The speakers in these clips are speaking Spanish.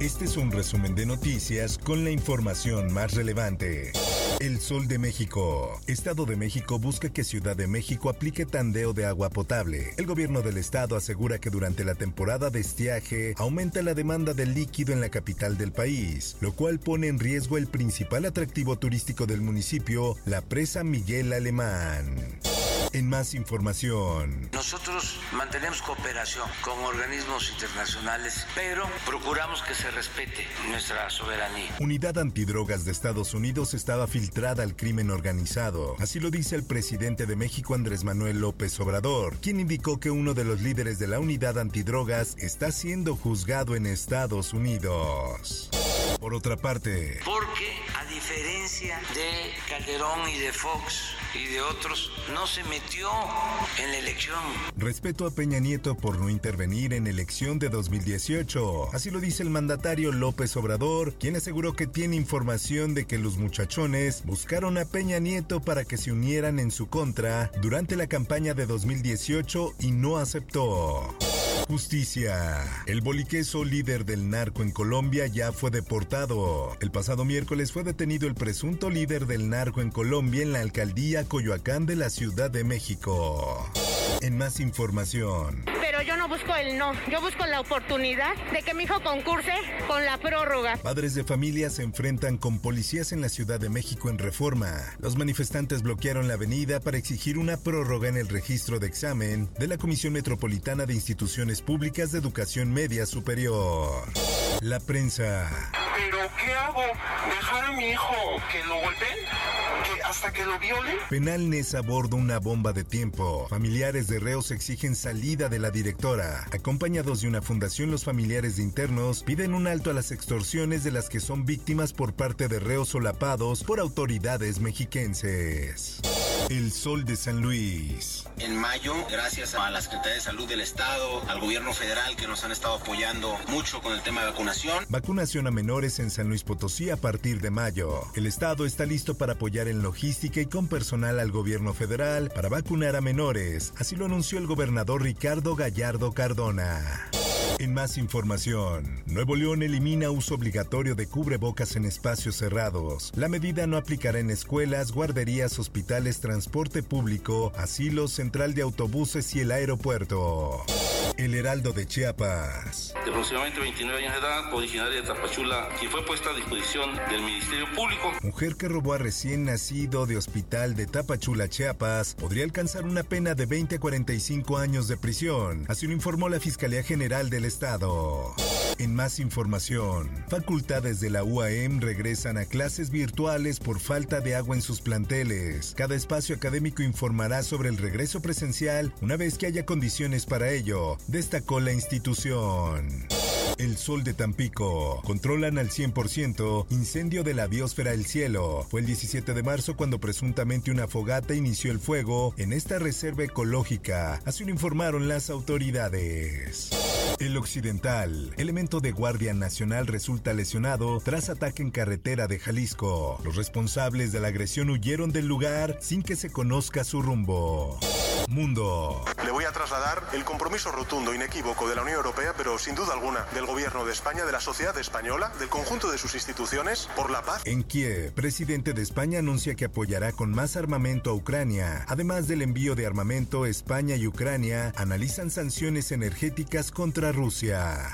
Este es un resumen de noticias con la información más relevante. El Sol de México. Estado de México busca que Ciudad de México aplique tandeo de agua potable. El gobierno del estado asegura que durante la temporada de estiaje aumenta la demanda del líquido en la capital del país, lo cual pone en riesgo el principal atractivo turístico del municipio, la presa Miguel Alemán. En más información. Nosotros mantenemos cooperación con organismos internacionales, pero procuramos que se respete nuestra soberanía. Unidad Antidrogas de Estados Unidos estaba filtrada al crimen organizado. Así lo dice el presidente de México Andrés Manuel López Obrador, quien indicó que uno de los líderes de la Unidad Antidrogas está siendo juzgado en Estados Unidos. Por otra parte, Porque diferencia de Calderón y de Fox y de otros, no se metió en la elección. respeto a Peña Nieto por no intervenir en elección de 2018. Así lo dice el mandatario López Obrador, quien aseguró que tiene información de que los muchachones buscaron a Peña Nieto para que se unieran en su contra durante la campaña de 2018 y no aceptó. Justicia. El boliqueso líder del narco en Colombia ya fue deportado. El pasado miércoles fue detenido el presunto líder del narco en Colombia en la alcaldía Coyoacán de la Ciudad de México. En más información. Yo no busco el no, yo busco la oportunidad de que mi hijo concurse con la prórroga. Padres de familia se enfrentan con policías en la Ciudad de México en reforma. Los manifestantes bloquearon la avenida para exigir una prórroga en el registro de examen de la Comisión Metropolitana de Instituciones Públicas de Educación Media Superior. La prensa. ¿Pero qué hago? ¿Dejar a mi hijo que lo golpeen? ¿Que ¿Hasta que lo violen? Penal Nesa aborda una bomba de tiempo. Familiares de reos exigen salida de la directora. Acompañados de una fundación, los familiares de internos piden un alto a las extorsiones de las que son víctimas por parte de reos solapados por autoridades mexiquenses. El Sol de San Luis. En mayo, gracias a la Secretaría de Salud del Estado, al gobierno federal que nos han estado apoyando mucho con el tema de vacunación. Vacunación a menores en San Luis Potosí a partir de mayo. El Estado está listo para apoyar en logística y con personal al gobierno federal para vacunar a menores. Así lo anunció el gobernador Ricardo Gallardo Cardona. Más información, Nuevo León elimina uso obligatorio de cubrebocas en espacios cerrados. La medida no aplicará en escuelas, guarderías, hospitales, transporte público, asilos, central de autobuses y el aeropuerto. El Heraldo de Chiapas. de aproximadamente 29 años de edad, originaria de Tapachula, quien fue puesta a disposición del Ministerio Público. Mujer que robó a recién nacido de hospital de Tapachula, Chiapas, podría alcanzar una pena de 20 a 45 años de prisión. Así lo informó la Fiscalía General del Estado. En más información, facultades de la UAM regresan a clases virtuales por falta de agua en sus planteles. Cada espacio académico informará sobre el regreso presencial una vez que haya condiciones para ello, destacó la institución. El Sol de Tampico. Controlan al 100% incendio de la biosfera El Cielo. Fue el 17 de marzo cuando presuntamente una fogata inició el fuego en esta reserva ecológica. Así lo informaron las autoridades. El Occidental. Elemento de Guardia Nacional resulta lesionado tras ataque en carretera de Jalisco. Los responsables de la agresión huyeron del lugar sin que se conozca su rumbo. Mundo. Le voy a trasladar el compromiso rotundo, inequívoco de la Unión Europea, pero sin duda alguna del Gobierno de España, de la sociedad española, del conjunto de sus instituciones, por la paz. En Kiev, presidente de España anuncia que apoyará con más armamento a Ucrania. Además del envío de armamento, España y Ucrania analizan sanciones energéticas contra Rusia.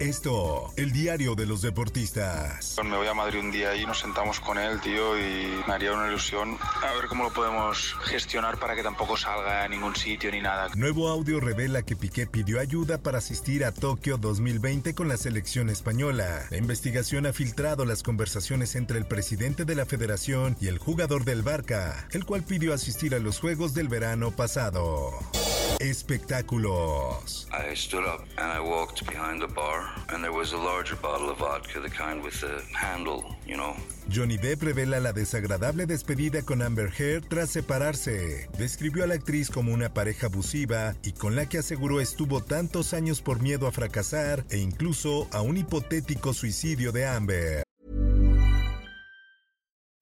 Esto, el diario de los deportistas. Me voy a Madrid un día y nos sentamos con él, tío, y me haría una ilusión a ver cómo lo podemos gestionar para que tampoco salga a ningún sitio ni nada. Nuevo audio revela que Piqué pidió ayuda para asistir a Tokio 2020 con la selección española. La investigación ha filtrado las conversaciones entre el presidente de la federación y el jugador del Barca, el cual pidió asistir a los Juegos del verano pasado. Espectáculos. I stood up and I walked behind the bar, and there was a larger bottle of vodka, the kind with the handle, you know. Johnny Depp revela la desagradable despedida con Amber Heard tras separarse. Describió a la actriz como una pareja abusiva y con la que aseguró estuvo tantos años por miedo a fracasar e incluso a un hipotético suicidio de Amber.